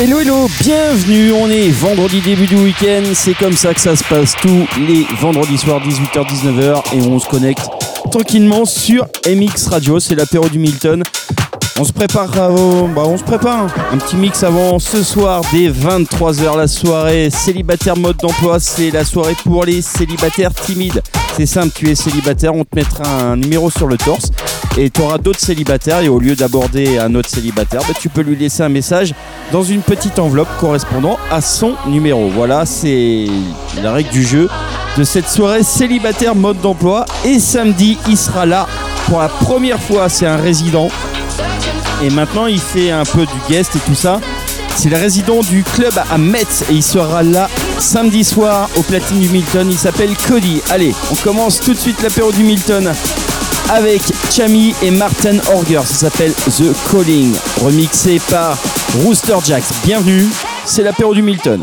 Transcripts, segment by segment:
Hello hello, bienvenue, on est vendredi début du week-end, c'est comme ça que ça se passe tous les vendredis soirs 18h-19h et on se connecte tranquillement sur MX Radio, c'est l'apéro du Milton. On se prépare bah, on se prépare un petit mix avant ce soir dès 23h la soirée célibataire mode d'emploi, c'est la soirée pour les célibataires timides. C'est simple, tu es célibataire, on te mettra un numéro sur le torse et tu auras d'autres célibataires et au lieu d'aborder un autre célibataire, bah, tu peux lui laisser un message dans une petite enveloppe correspondant à son numéro. Voilà, c'est la règle du jeu de cette soirée célibataire mode d'emploi. Et samedi, il sera là pour la première fois, c'est un résident. Et maintenant, il fait un peu du guest et tout ça. C'est le résident du club à Metz et il sera là samedi soir au platine du Milton. Il s'appelle Cody. Allez, on commence tout de suite l'apéro du Milton avec Chami et Martin Orger. Ça s'appelle The Calling, remixé par Rooster Jacks. Bienvenue, c'est l'apéro du Milton.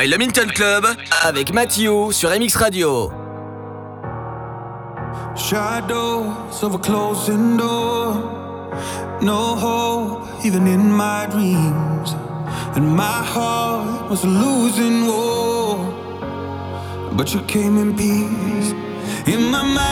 by le Minton Club avec Mathieu sur MX Radio. Shadows of a closing door. No hope, even in my dreams. And my heart was losing war. But you came in peace in my mind.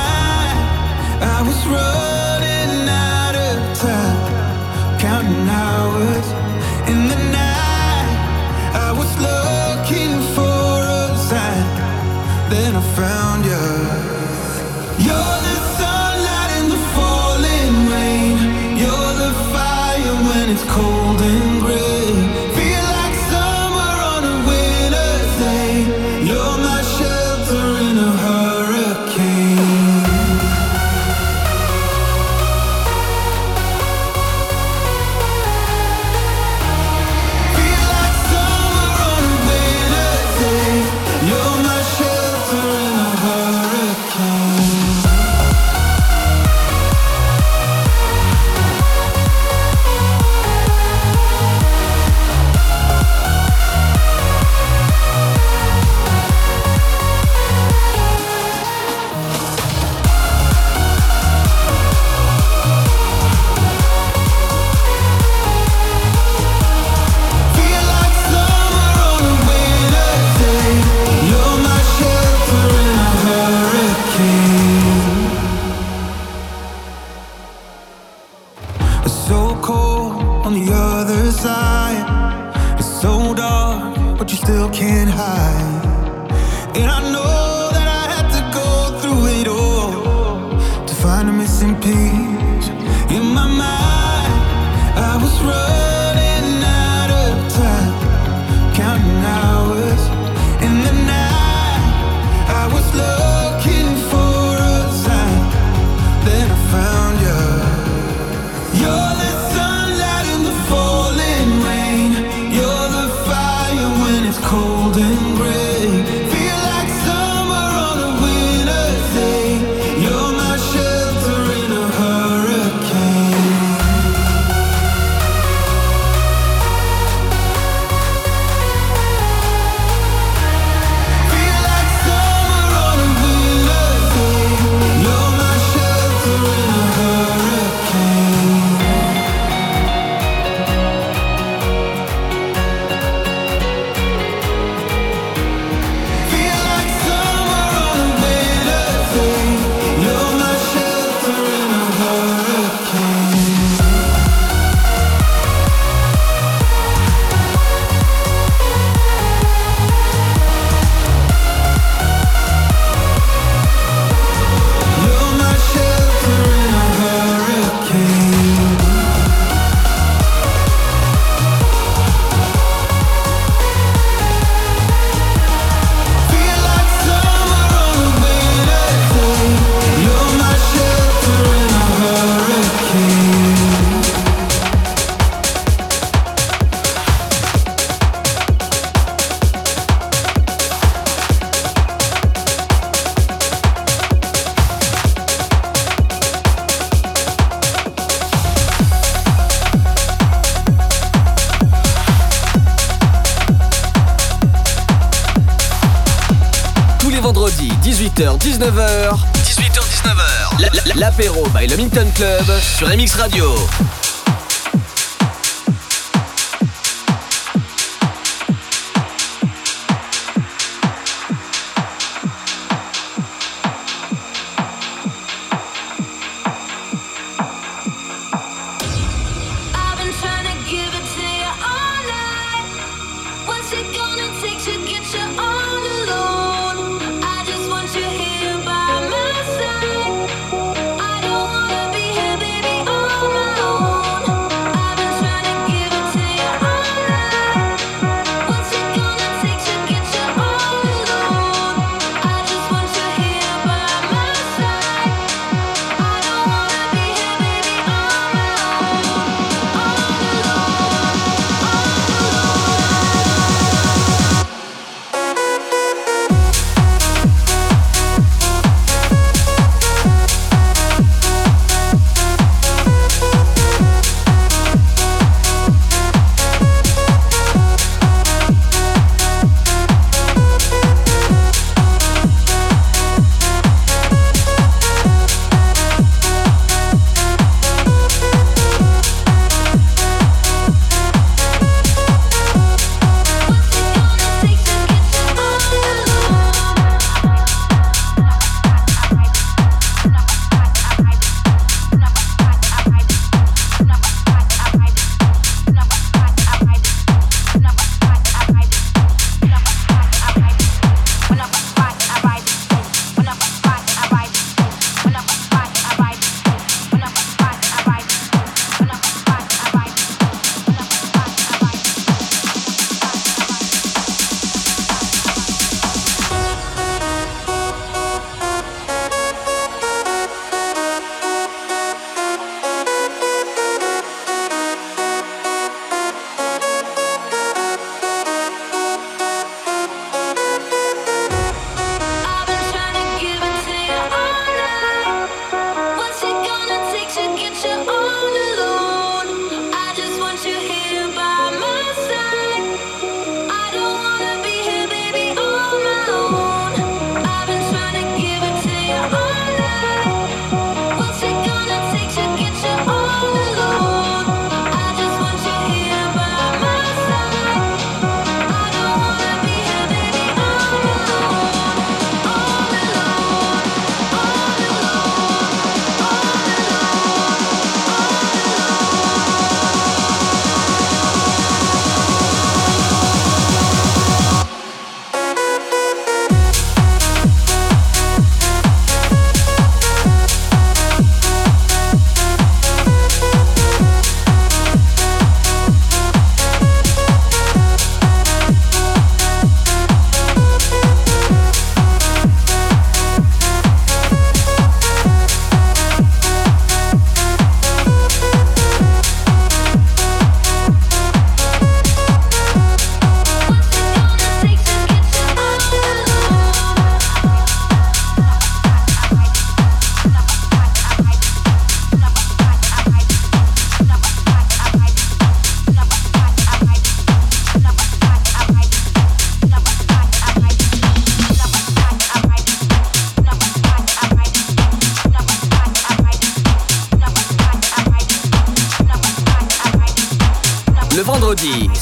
golden Sur MX Radio.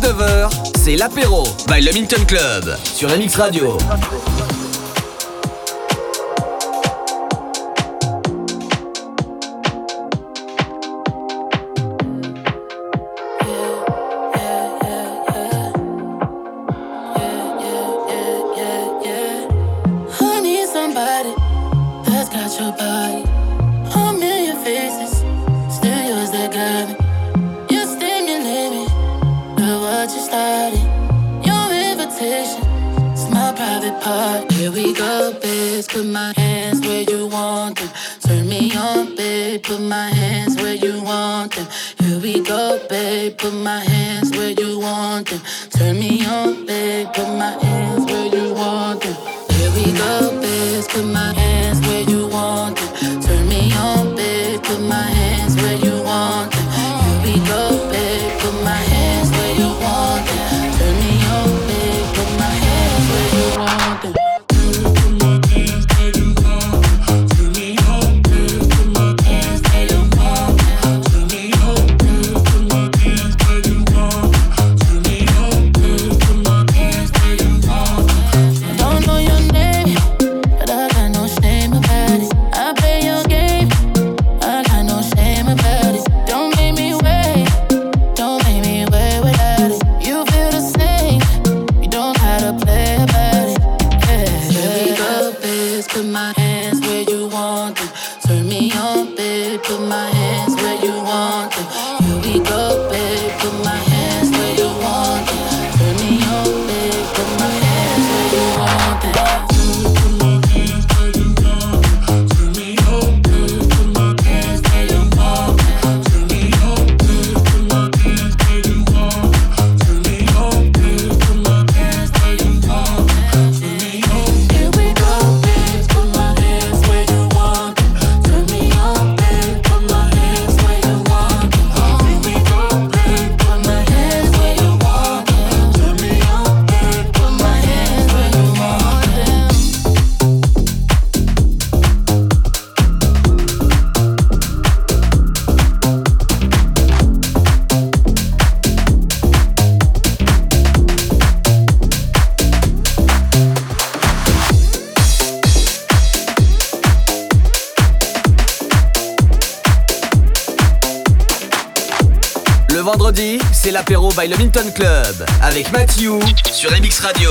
18h-19h, c'est l'apéro by le Minton Club sur MX Radio. by le Minton Club avec Matthew sur MX Radio.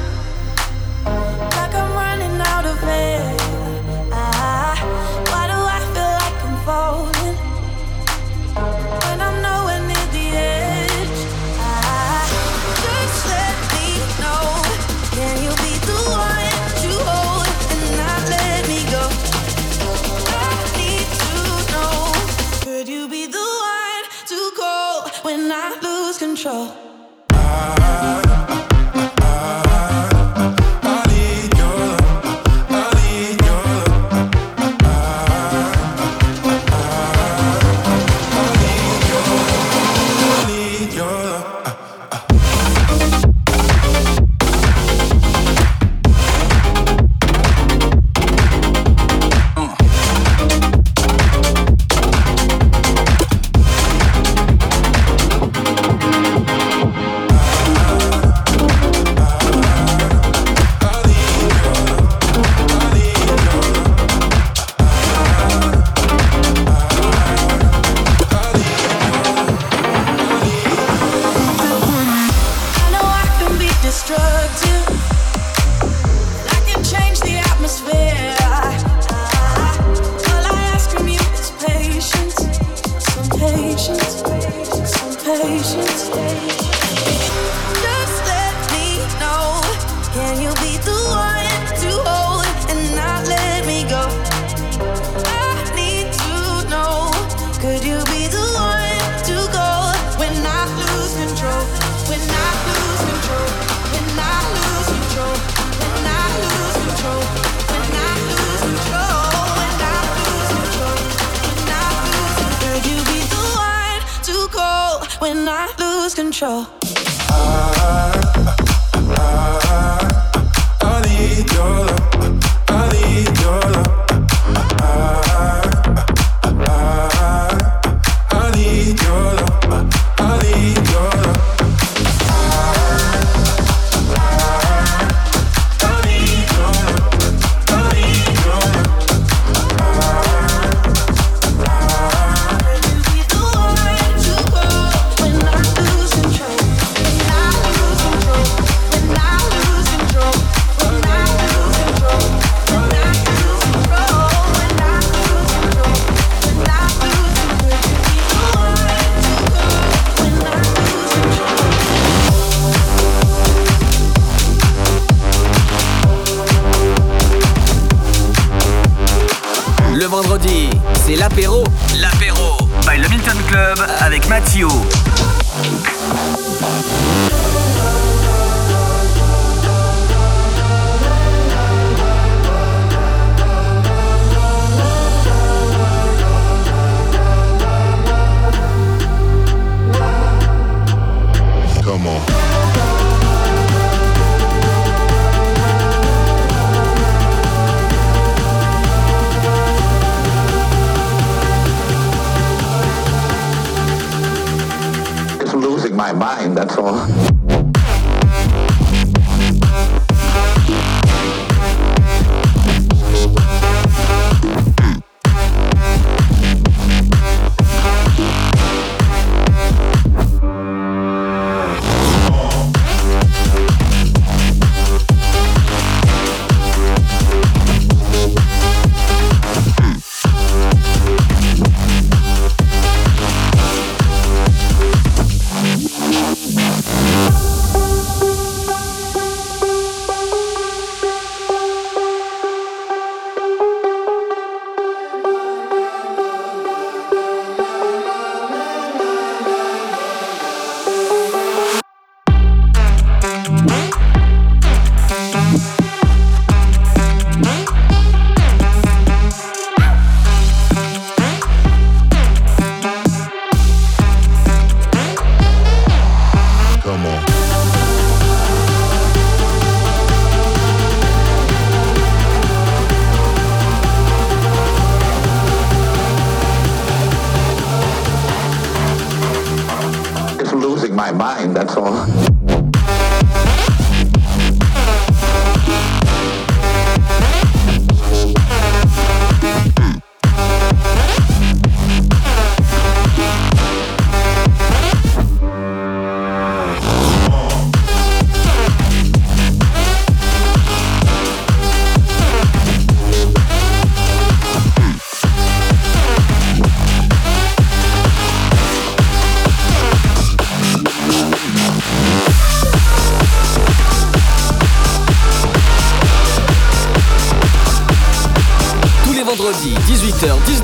sure.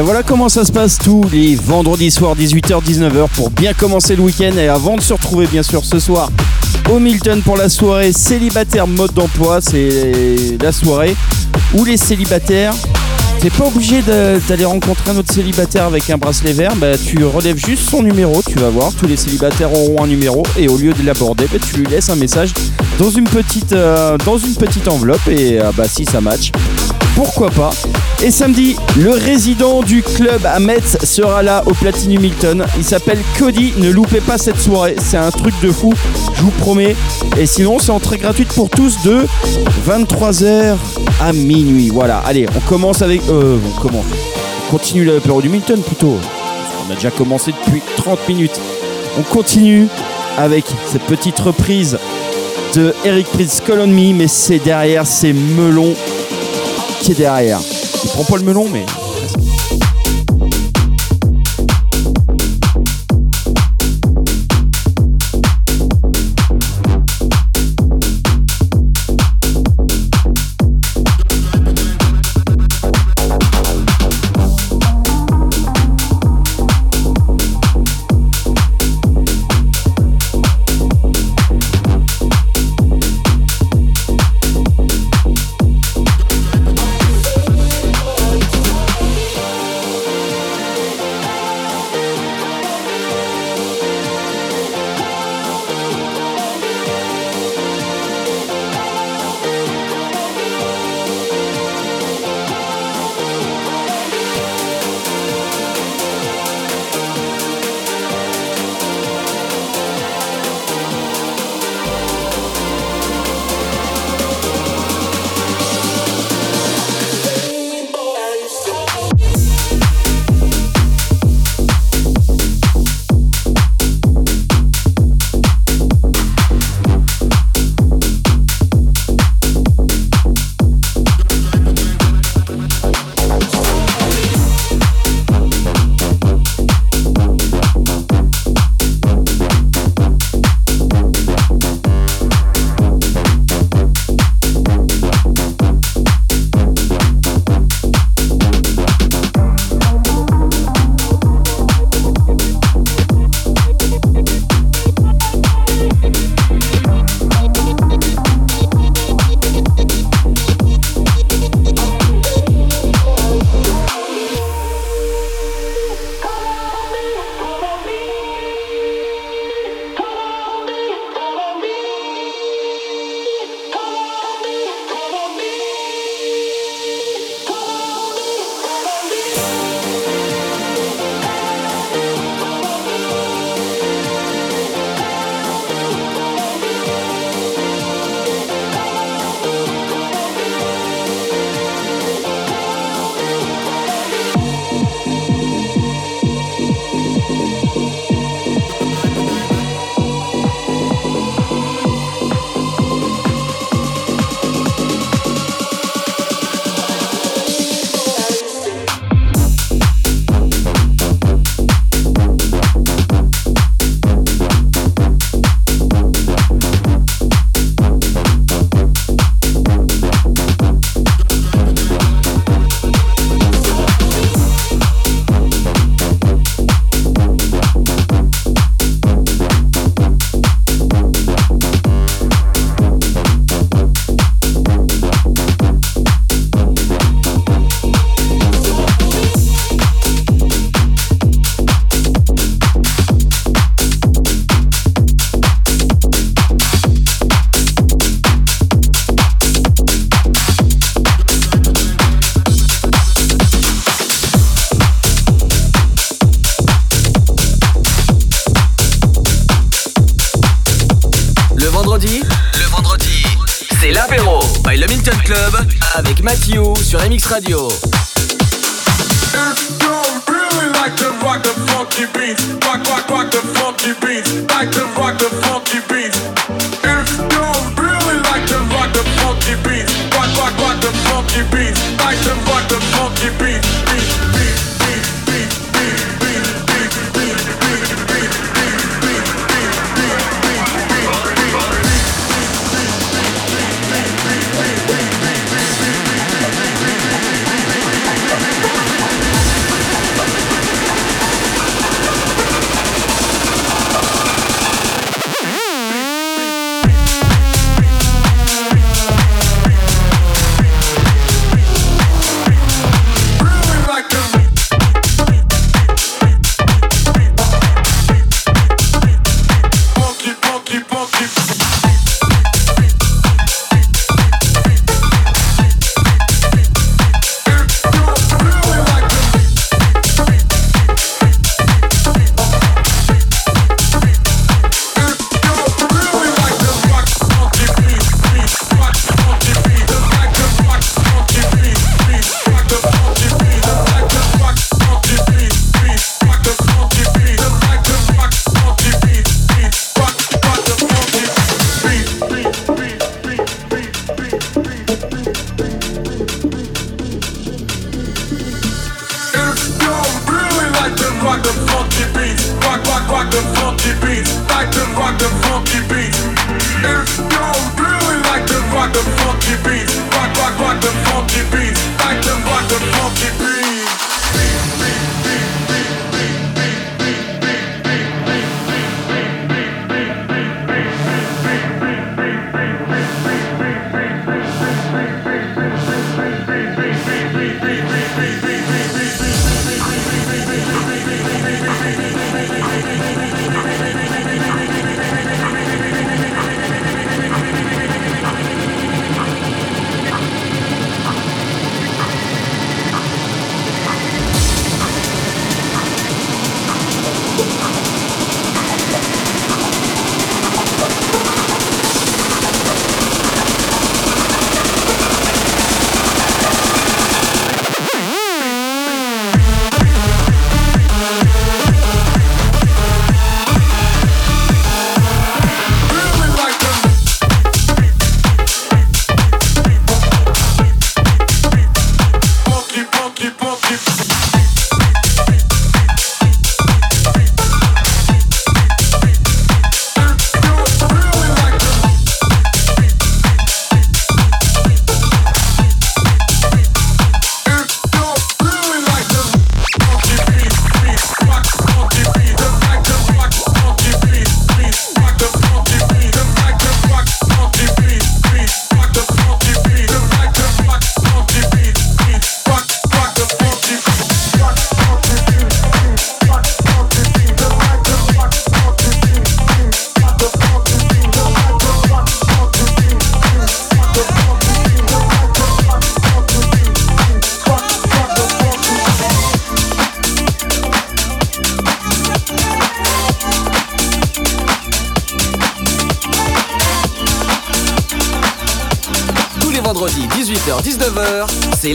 Ben voilà comment ça se passe tous les vendredis soirs 18h-19h pour bien commencer le week-end et avant de se retrouver bien sûr ce soir au Milton pour la soirée célibataire mode d'emploi. C'est la soirée où les célibataires, t'es pas obligé d'aller rencontrer un autre célibataire avec un bracelet vert, bah, tu relèves juste son numéro, tu vas voir, tous les célibataires auront un numéro et au lieu de l'aborder, bah, tu lui laisses un message dans une petite, euh, enveloppe et euh, bah, si ça match, pourquoi pas. Et samedi, le résident du club à Metz sera là au Platinum Milton. Il s'appelle Cody. Ne loupez pas cette soirée. C'est un truc de fou, je vous promets. Et sinon, c'est entrée gratuite pour tous de 23h à minuit. Voilà, allez, on commence avec. Euh, on commence. On continue l'apéro du Milton plutôt. On a déjà commencé depuis 30 minutes. On continue avec cette petite reprise de Eric Prince Call on Me, mais c'est derrière, c'est melon qui est derrière. Il prend pas le melon, mais Radio.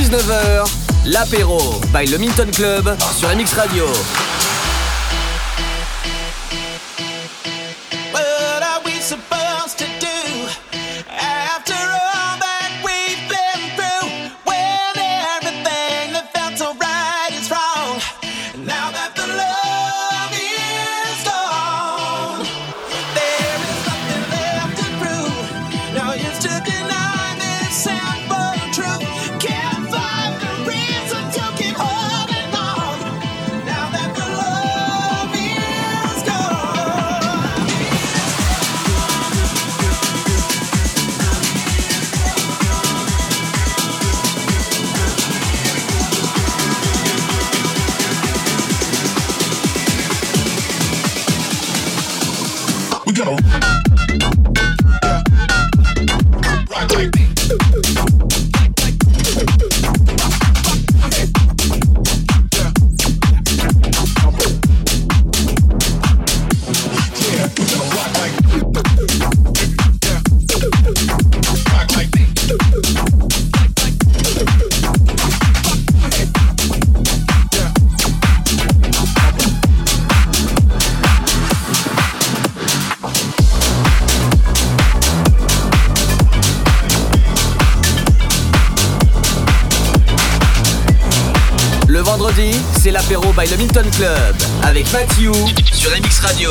18h-19h, l'apéro by le Minton Club sur MX Radio. By le Minton Club avec Matthew sur MX Radio.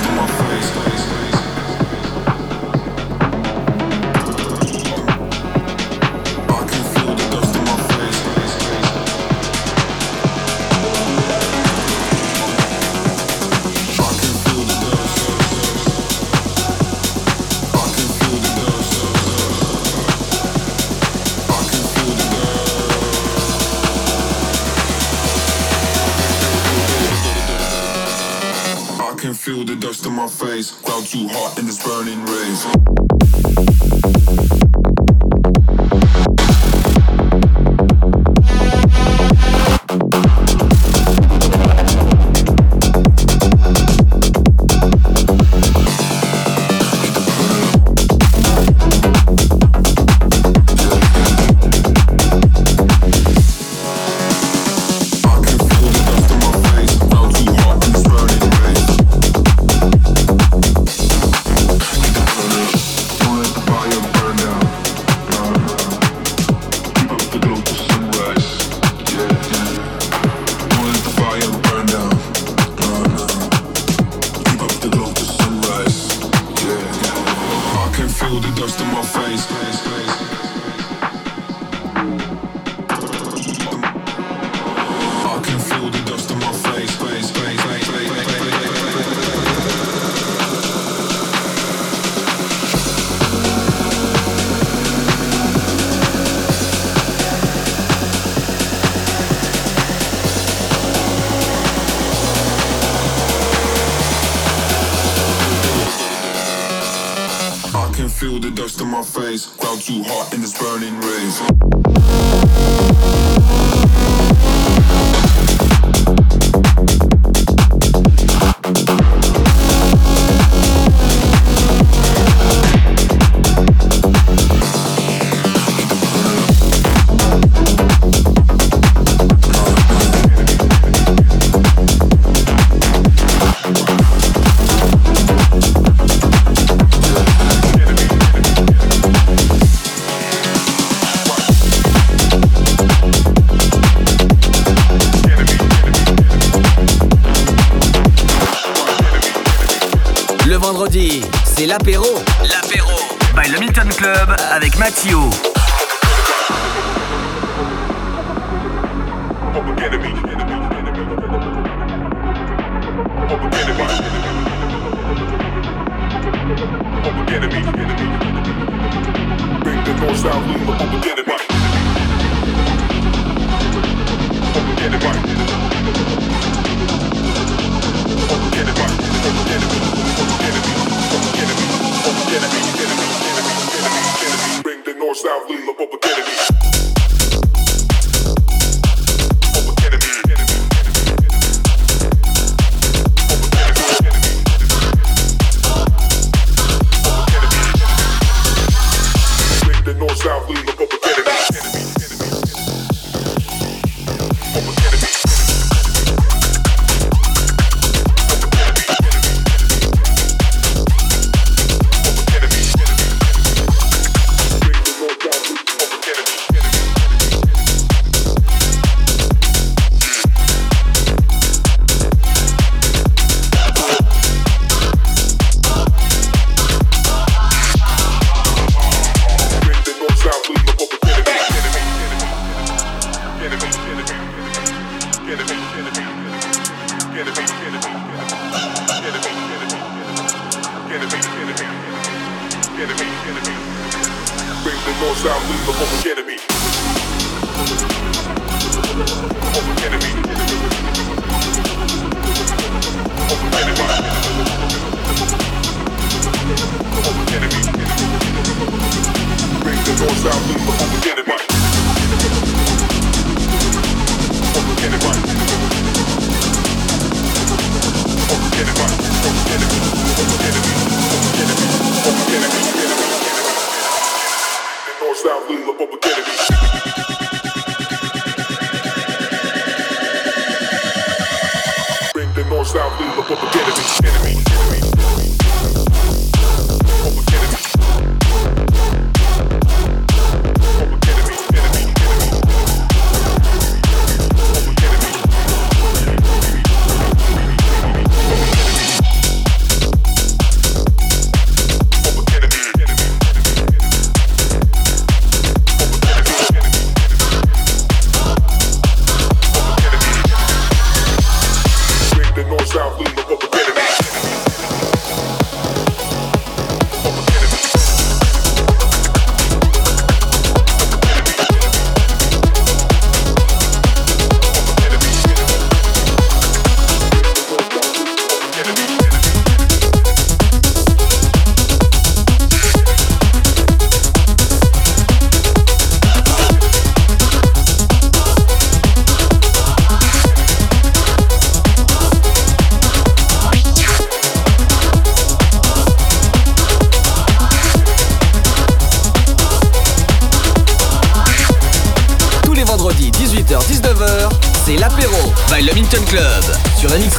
too hard. dust in my face. Ground too hot in this burning rays.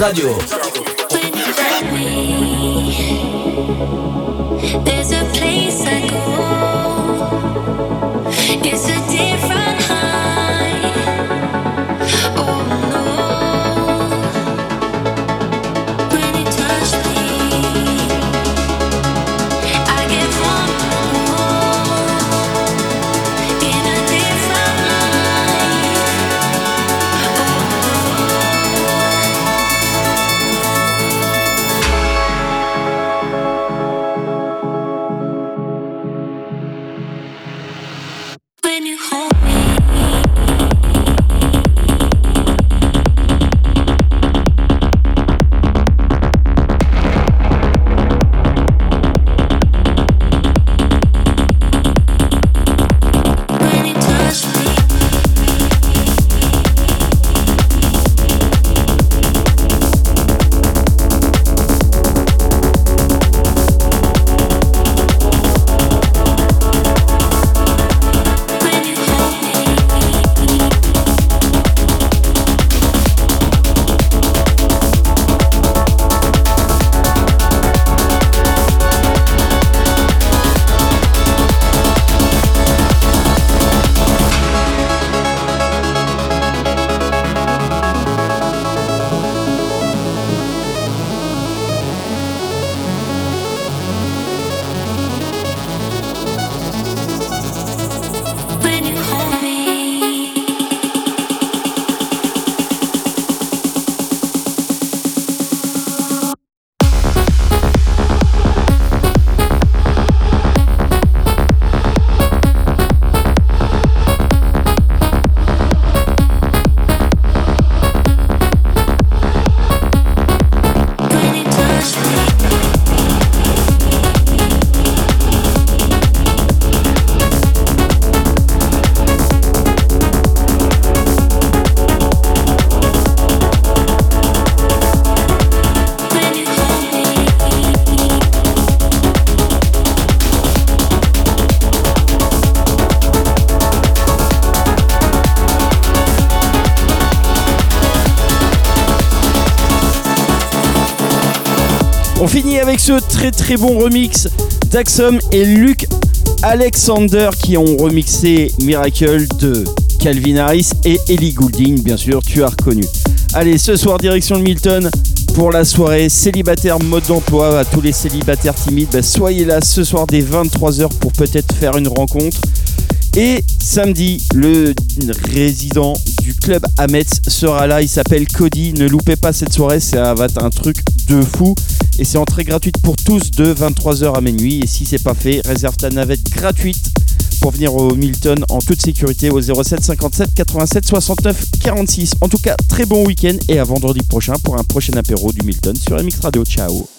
Radio. Avec ce très très bon remix d'Axom et Luc Alexander qui ont remixé Miracle de Calvin Harris et Ellie Goulding, bien sûr, tu as reconnu. Allez, ce soir, direction de Milton pour la soirée célibataire mode d'emploi. À tous les célibataires timides, bah, soyez là ce soir dès 23h pour peut-être faire une rencontre. Et samedi, le résident du club Ametz sera là. Il s'appelle Cody. Ne loupez pas cette soirée, ça va être un truc de fou. Et c'est entrée gratuite pour tous de 23h à minuit. Et si c'est pas fait, réserve ta navette gratuite pour venir au Milton en toute sécurité au 07 57 87 69 46. En tout cas, très bon week-end et à vendredi prochain pour un prochain apéro du Milton sur MX Radio. Ciao